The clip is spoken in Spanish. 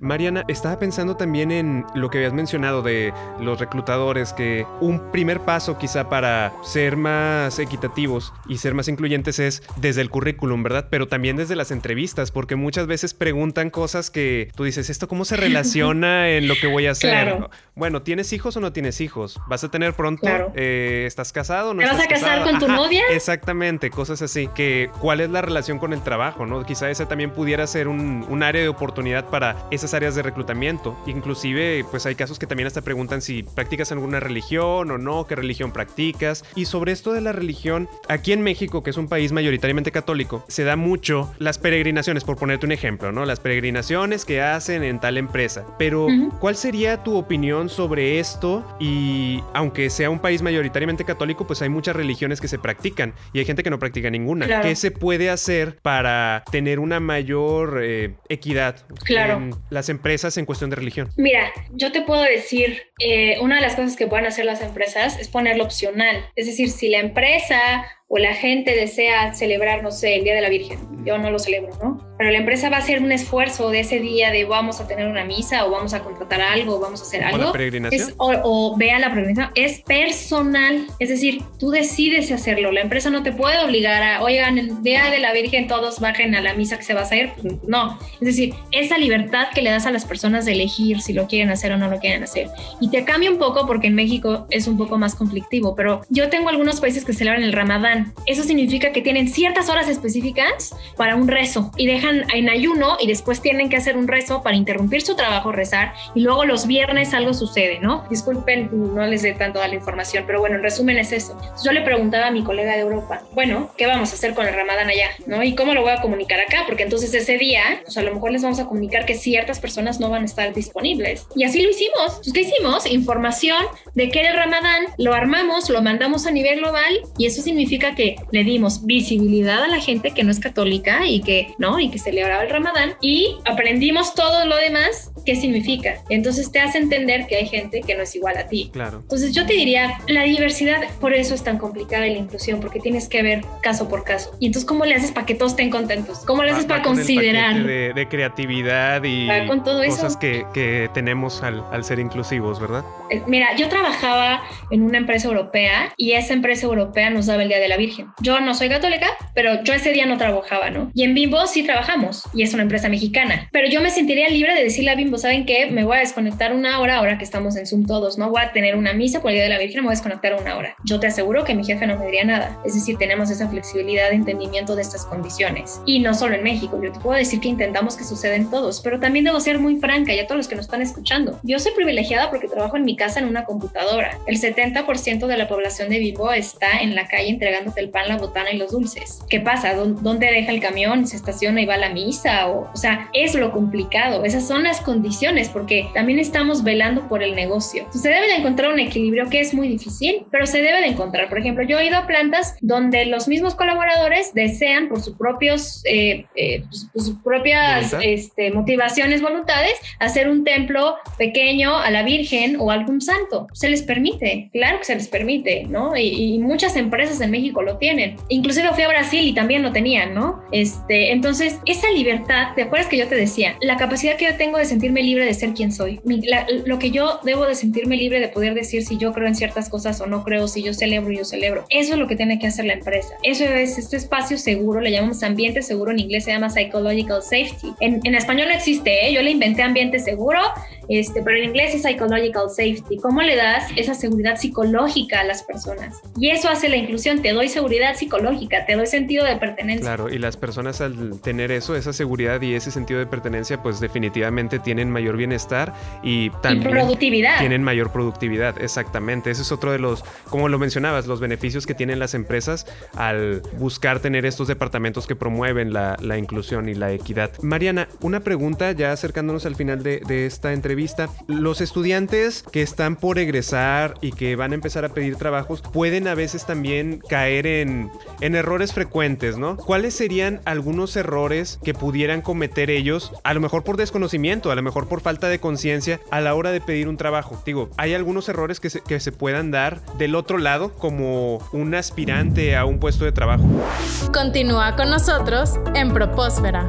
Mariana, estaba pensando también en lo que habías mencionado de los reclutadores, que un primer paso quizá para ser más equitativos y ser más incluyentes es desde el currículum, ¿verdad? Pero también desde las entrevistas, porque muchas veces preguntan cosas que tú dices, ¿esto cómo se relaciona en lo que voy a hacer? Bueno, ¿tienes hijos o no tienes hijos? ¿Vas a tener pronto? Eh, ¿Estás casado o no? ¿Te vas a casar con tu novia? Exactamente, cosas así. Que cuál es la relación con el trabajo, ¿no? Quizá ese también pudiera ser un, un área de oportunidad para esas áreas de reclutamiento. Inclusive, pues hay casos que también hasta preguntan si practicas alguna religión o no, qué religión practicas. Y sobre esto de la religión, aquí en México, que es un país mayoritariamente católico, se da mucho las peregrinaciones, por ponerte un ejemplo, ¿no? Las peregrinaciones que hacen en tal empresa. Pero, ¿cuál sería tu opinión sobre esto? Y aunque sea un país mayoritariamente católico, pues hay muchas religiones que se practican y hay gente que no practica ninguna. ¿Qué se puede hacer para tener una mayor eh, equidad claro. en las empresas en cuestión de religión? Mira, yo te puedo decir, eh, una de las cosas que pueden hacer las empresas es ponerlo opcional. Es decir, si la empresa o la gente desea celebrar, no sé, el Día de la Virgen, yo no lo celebro, ¿no? Pero la empresa va a hacer un esfuerzo de ese día de vamos a tener una misa o vamos a contratar algo o vamos a hacer algo. ¿O peregrinación? o, o, vea la peregrinación. Es personal, es decir, tú decides hacerlo. La empresa no te puede obligar a, oigan, el Día de la Virgen todos bajen a la misa que se va a hacer. No, es decir, esa libertad que le das a las personas de elegir si lo quieren hacer o no lo quieren hacer. Y te cambia un poco porque en México es un poco más conflictivo, pero yo tengo algunos países que celebran el Ramadán eso significa que tienen ciertas horas específicas para un rezo y dejan en ayuno y después tienen que hacer un rezo para interrumpir su trabajo, rezar y luego los viernes algo sucede, ¿no? Disculpen, no les dé tanto la información, pero bueno, en resumen es eso. yo le preguntaba a mi colega de Europa, bueno, ¿qué vamos a hacer con el ramadán allá? ¿No? ¿Y cómo lo voy a comunicar acá? Porque entonces ese día, pues a lo mejor les vamos a comunicar que ciertas personas no van a estar disponibles. Y así lo hicimos. Pues, ¿Qué hicimos? Información de que era el ramadán, lo armamos, lo mandamos a nivel global y eso significa que le dimos visibilidad a la gente que no es católica y que no y que celebraba el Ramadán y aprendimos todo lo demás qué significa. Entonces te hace entender que hay gente que no es igual a ti. Claro. Entonces yo te diría, la diversidad por eso es tan complicada la inclusión porque tienes que ver caso por caso. Y entonces cómo le haces para que todos estén contentos? ¿Cómo le haces para considerar de, de, creatividad y con todo cosas? Que, que tenemos al, al ser inclusivos, ¿verdad? Eh, mira, yo trabajaba en una empresa europea y esa empresa europea nos daba el Día de la Virgen. Yo no soy católica, pero yo ese día no trabajaba, ¿no? Y en Bimbo sí trabajamos y es una empresa mexicana. Pero yo me sentiría libre de decirle a Bimbo, ¿saben qué? Me voy a desconectar una hora ahora que estamos en Zoom todos, ¿no? Voy a tener una misa por el Día de la Virgen, me voy a desconectar una hora. Yo te aseguro que mi jefe no me diría nada. Es decir, tenemos esa flexibilidad de entendimiento de estas condiciones. Y no solo en México, yo te puedo decir que intentamos que suceden todos, pero también debo ser muy franca y a todos los que nos están escuchando. Yo soy privilegiada porque trabajo en mi casa en una computadora. El 70% de la población de Vivo está en la calle entregándote el pan, la botana y los dulces. ¿Qué pasa? ¿Dónde deja el camión? ¿Se estaciona y va a la misa? O, o sea, es lo complicado. Esas son las condiciones porque también estamos velando por el negocio. se debe de encontrar un equilibrio que es muy difícil, pero se debe de encontrar. Por ejemplo, yo he ido a plantas donde los mismos colaboradores desean por sus propios, eh, eh, pues, sus propias este, motivaciones, voluntades, hacer un templo pequeño a la Virgen o algún santo. Se les permite, claro que se les permite, ¿no? Y, y muchas empresas en México lo tienen. Inclusive fui a Brasil y también lo tenían, ¿no? Este, entonces, esa libertad, ¿te acuerdas que yo te decía? La capacidad que yo tengo de sentirme libre de ser quien soy. Mi, la, lo que yo debo de sentirme libre de poder decir si yo creo en ciertas cosas o no creo, si yo celebro, yo celebro. Eso es lo que tiene que hacer la empresa. Eso es este espacio seguro, le llamamos ambiente seguro, en inglés se llama psychological safety. En, en español no existe, ¿eh? yo le inventé ambiente seguro, este, pero en inglés es psychological safety. ¿Cómo le das esa seguridad psicológica a las personas? Y eso hace la inclusión, te doy seguridad psicológica, te doy sentido de pertenencia. Claro, y las personas al tener eso, esa seguridad y ese sentido de pertenencia, pues definitivamente tienen mayor bienestar y también y productividad. tienen mayor productividad, exactamente. Ese es otro de los, como lo mencionabas, los beneficios que tienen las empresas al buscar tener estos departamentos que promueven la, la inclusión y la equidad. Mariana, una pregunta ya acercándonos al final de, de esta entrevista vista, los estudiantes que están por egresar y que van a empezar a pedir trabajos pueden a veces también caer en, en errores frecuentes, ¿no? ¿Cuáles serían algunos errores que pudieran cometer ellos, a lo mejor por desconocimiento, a lo mejor por falta de conciencia, a la hora de pedir un trabajo? Digo, hay algunos errores que se, que se puedan dar del otro lado como un aspirante a un puesto de trabajo. Continúa con nosotros en Propósfera.